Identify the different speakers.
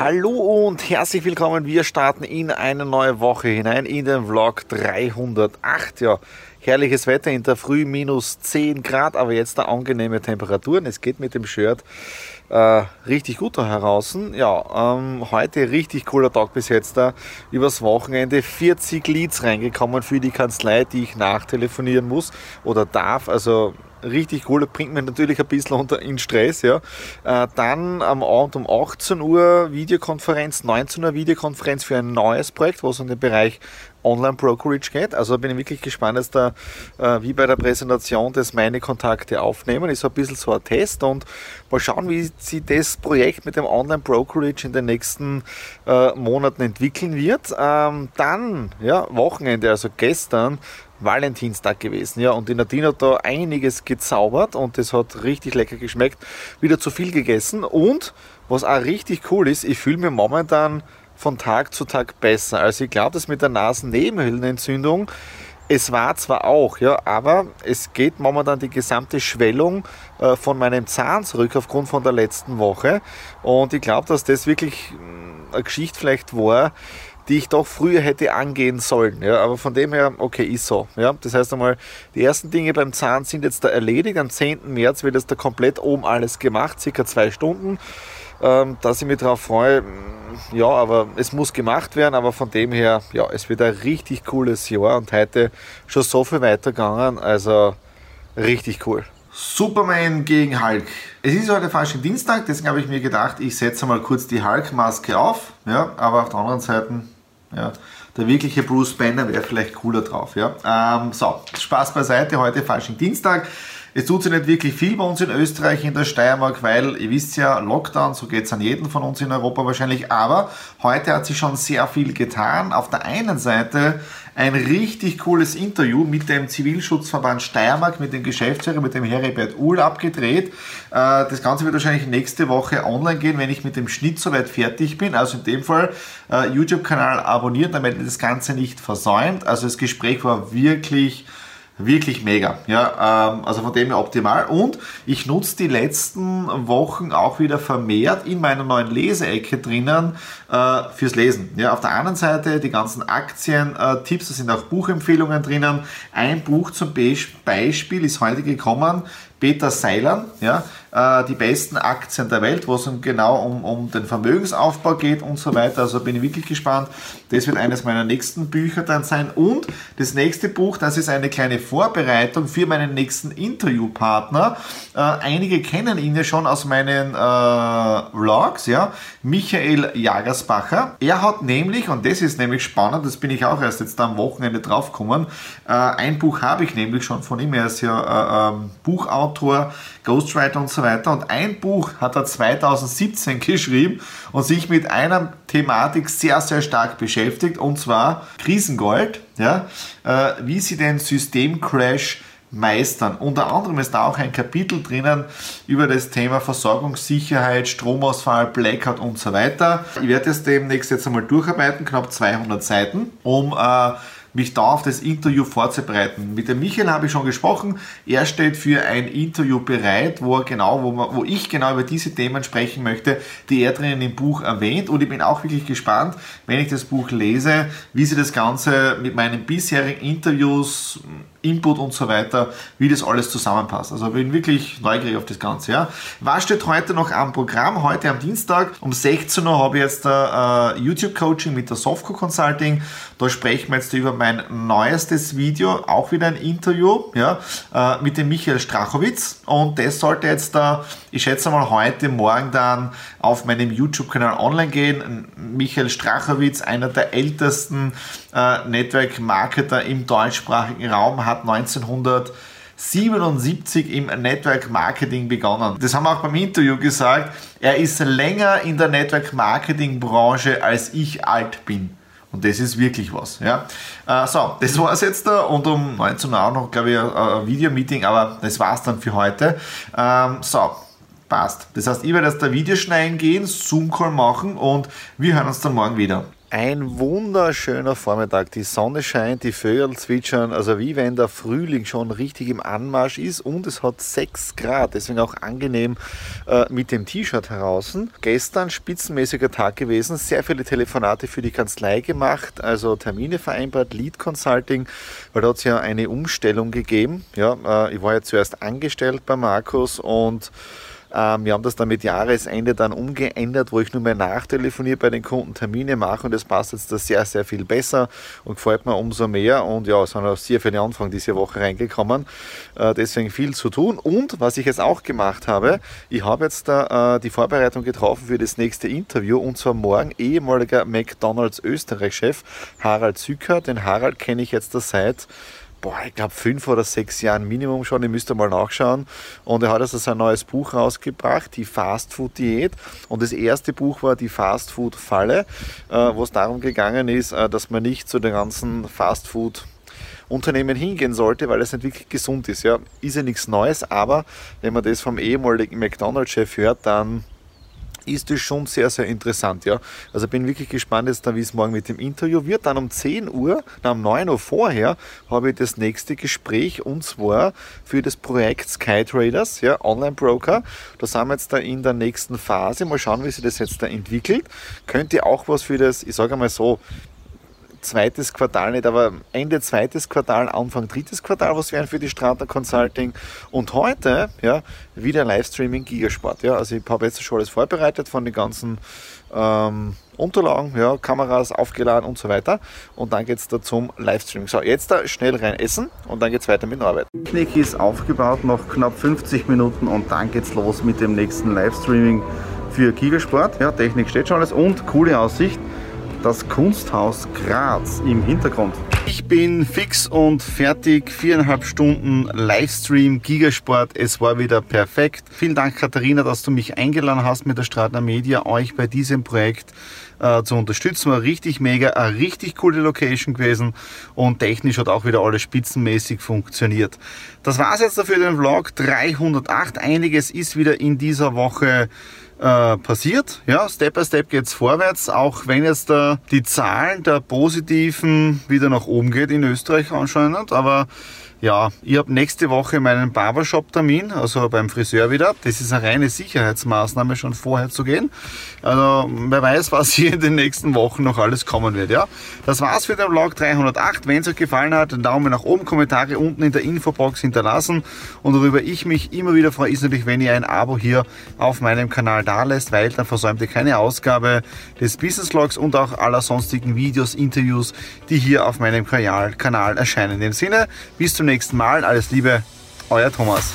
Speaker 1: Hallo und herzlich willkommen. Wir starten in eine neue Woche hinein in den Vlog 308. Ja, herrliches Wetter in der Früh, minus 10 Grad, aber jetzt da angenehme Temperaturen. Es geht mit dem Shirt äh, richtig gut da heraus. Ja, ähm, heute richtig cooler Tag bis jetzt da. Übers Wochenende 40 Leads reingekommen für die Kanzlei, die ich nachtelefonieren muss oder darf. Also richtig cool, bringt mich natürlich ein bisschen unter in Stress. Ja. Äh, dann am Abend um 18 Uhr Videokonferenz, 19 Uhr Videokonferenz für ein neues Projekt, es um den Bereich Online-Brokerage geht. Also bin ich wirklich gespannt, dass da äh, wie bei der Präsentation das meine Kontakte aufnehmen. Ist ein bisschen so ein Test und mal schauen, wie sich das Projekt mit dem Online-Brokerage in den nächsten äh, Monaten entwickeln wird. Ähm, dann, ja, Wochenende, also gestern, Valentinstag gewesen. Ja, und die Nadine hat da einiges gezaubert und das hat richtig lecker geschmeckt. Wieder zu viel gegessen und was auch richtig cool ist, ich fühle mich momentan von Tag zu Tag besser. Also ich glaube, das mit der Nasennebenhöhlenentzündung, es war zwar auch, ja, aber es geht momentan die gesamte Schwellung äh, von meinem Zahn zurück aufgrund von der letzten Woche. Und ich glaube, dass das wirklich mm, eine Geschichte vielleicht war, die ich doch früher hätte angehen sollen. Ja, aber von dem her, okay, ist so. Ja, das heißt einmal, die ersten Dinge beim Zahn sind jetzt da erledigt. Am 10. März wird jetzt da komplett oben alles gemacht, circa zwei Stunden. Ähm, dass ich mich darauf freue, ja, aber es muss gemacht werden, aber von dem her, ja, es wird ein richtig cooles Jahr und heute schon so viel weitergegangen, also richtig cool. Superman gegen Hulk. Es ist heute falscher Dienstag, deswegen habe ich mir gedacht, ich setze mal kurz die Hulk-Maske auf, ja, aber auf der anderen Seite ja, der wirkliche Bruce Banner wäre vielleicht cooler drauf. Ja. Ähm, so, Spaß beiseite, heute falschen Dienstag. Es tut sich nicht wirklich viel bei uns in Österreich, in der Steiermark, weil ihr wisst ja, Lockdown, so geht es an jeden von uns in Europa wahrscheinlich. Aber heute hat sich schon sehr viel getan. Auf der einen Seite ein richtig cooles Interview mit dem Zivilschutzverband Steiermark, mit dem Geschäftsführer, mit dem Heribert Uhl abgedreht. Äh, das Ganze wird wahrscheinlich nächste Woche online gehen, wenn ich mit dem Schnitt soweit fertig bin. Also in dem Fall äh, YouTube-Kanal abonnieren, damit ihr das Ganze nicht versäumt. Also das Gespräch war wirklich Wirklich mega. Ja, ähm, also von dem her optimal. Und ich nutze die letzten Wochen auch wieder vermehrt in meiner neuen Leseecke drinnen äh, fürs Lesen. Ja, auf der anderen Seite die ganzen Aktien-Tipps, äh, da sind auch Buchempfehlungen drinnen. Ein Buch zum Beispiel ist heute gekommen, Peter Seiler, ja, äh, die besten Aktien der Welt, wo es genau um, um den Vermögensaufbau geht und so weiter. Also bin ich wirklich gespannt. Das wird eines meiner nächsten Bücher dann sein. Und das nächste Buch, das ist eine kleine Vorbereitung für meinen nächsten Interviewpartner. Äh, einige kennen ihn ja schon aus meinen äh, Vlogs, ja. Michael Jagersbacher. Er hat nämlich, und das ist nämlich spannend, das bin ich auch erst jetzt am Wochenende draufgekommen, äh, ein Buch habe ich nämlich schon von ihm, er ist ja äh, Buchautor, Ghostwriter und so weiter. Und ein Buch hat er 2017 geschrieben und sich mit einer Thematik sehr, sehr stark beschäftigt, und zwar Krisengold, ja, äh, wie sie den Systemcrash meistern. Unter anderem ist da auch ein Kapitel drinnen über das Thema Versorgungssicherheit, Stromausfall, Blackout und so weiter. Ich werde es demnächst jetzt einmal durcharbeiten, knapp 200 Seiten, um äh, mich da auf das Interview vorzubereiten. Mit dem Michael habe ich schon gesprochen. Er steht für ein Interview bereit, wo er genau, wo, man, wo ich genau über diese Themen sprechen möchte, die er drinnen im Buch erwähnt. Und ich bin auch wirklich gespannt, wenn ich das Buch lese, wie sie das Ganze mit meinen bisherigen Interviews Input und so weiter, wie das alles zusammenpasst. Also bin wirklich neugierig auf das Ganze. Ja. Was steht heute noch am Programm? Heute am Dienstag um 16 Uhr habe ich jetzt ein äh, YouTube-Coaching mit der Softco Consulting. Da sprechen wir jetzt über mein neuestes Video, auch wieder ein Interview ja, äh, mit dem Michael Strachowitz. Und das sollte jetzt, äh, ich schätze mal, heute Morgen dann auf meinem YouTube-Kanal online gehen. Michael Strachowitz, einer der ältesten äh, Network-Marketer im deutschsprachigen Raum, hat 1977 im Network Marketing begonnen. Das haben wir auch beim Interview gesagt. Er ist länger in der Network Marketing Branche als ich alt bin. Und das ist wirklich was. Ja. Äh, so, das war es jetzt da. Und um 19 Uhr auch noch, glaube ich, ein, ein Videomeeting, aber das war es dann für heute. Ähm, so, passt. Das heißt, ich werde jetzt da Videoschneiden gehen, Zoom-Call machen und wir hören uns dann morgen wieder. Ein wunderschöner Vormittag. Die Sonne scheint, die Vögel zwitschern, also wie wenn der Frühling schon richtig im Anmarsch ist und es hat 6 Grad, deswegen auch angenehm äh, mit dem T-Shirt heraus. Gestern spitzenmäßiger Tag gewesen, sehr viele Telefonate für die Kanzlei gemacht, also Termine vereinbart, Lead Consulting, weil da hat es ja eine Umstellung gegeben. Ja, äh, ich war ja zuerst angestellt bei Markus und wir haben das dann mit Jahresende dann umgeändert, wo ich nur mehr nachtelefoniere bei den Kunden, Termine mache und das passt jetzt da sehr, sehr viel besser und gefällt mir umso mehr. Und ja, es sind auch sehr viele Anfang diese Woche reingekommen. Äh, deswegen viel zu tun. Und was ich jetzt auch gemacht habe, ich habe jetzt da äh, die Vorbereitung getroffen für das nächste Interview und zwar morgen ehemaliger McDonalds Österreich-Chef Harald Zücker. Den Harald kenne ich jetzt da seit boah, ich glaube fünf oder sechs Jahren Minimum schon, ihr müsst mal nachschauen. Und er hat also sein neues Buch rausgebracht, die Fast Food Diät. Und das erste Buch war die Fast Food Falle, äh, wo es darum gegangen ist, äh, dass man nicht zu den ganzen Fast Food Unternehmen hingehen sollte, weil es nicht wirklich gesund ist. Ja, ist ja nichts Neues, aber wenn man das vom ehemaligen McDonald's-Chef hört, dann ist es schon sehr, sehr interessant. Ja. Also bin wirklich gespannt jetzt wie es morgen mit dem Interview wird. Dann um 10 Uhr, dann um 9 Uhr vorher, habe ich das nächste Gespräch und zwar für das Projekt SkyTraders, ja, Online-Broker. Da sind wir jetzt da in der nächsten Phase. Mal schauen, wie sich das jetzt da entwickelt. Könnte auch was für das, ich sage mal so, zweites Quartal nicht, aber Ende zweites Quartal, Anfang drittes Quartal was wären für die Strata Consulting. Und heute, ja, wieder Livestreaming Gigasport. Ja, also ich habe jetzt schon alles vorbereitet von den ganzen ähm, Unterlagen, ja, Kameras aufgeladen und so weiter. Und dann geht es da zum Livestreaming. So, jetzt da schnell rein essen und dann geht es weiter mit der Arbeit. Technik ist aufgebaut, noch knapp 50 Minuten und dann geht's los mit dem nächsten Livestreaming für Gigasport. Ja, Technik steht schon alles und coole Aussicht das Kunsthaus Graz im Hintergrund. Ich bin fix und fertig. Viereinhalb Stunden Livestream, Gigasport. Es war wieder perfekt. Vielen Dank, Katharina, dass du mich eingeladen hast mit der Stratner Media, euch bei diesem Projekt äh, zu unterstützen. War richtig mega, eine richtig coole Location gewesen und technisch hat auch wieder alles spitzenmäßig funktioniert. Das war es jetzt dafür den Vlog 308. Einiges ist wieder in dieser Woche äh, passiert. Ja, Step by Step geht es vorwärts, auch wenn jetzt äh, die Zahlen der Positiven wieder nach oben geht in Österreich anscheinend, aber ja, ich habe nächste Woche meinen Barbershop-Termin, also beim Friseur wieder. Das ist eine reine Sicherheitsmaßnahme, schon vorher zu gehen. Also, wer weiß, was hier in den nächsten Wochen noch alles kommen wird, ja. Das war's für den Vlog 308. Wenn es euch gefallen hat, einen Daumen nach oben, Kommentare unten in der Infobox hinterlassen. Und worüber ich mich immer wieder freue, ist natürlich, wenn ihr ein Abo hier auf meinem Kanal da lässt, weil dann versäumt ihr keine Ausgabe des Business Vlogs und auch aller sonstigen Videos, Interviews, die hier auf meinem Kanal erscheinen. In dem Sinne, bis zum nächsten Mal. Alles Liebe, euer Thomas.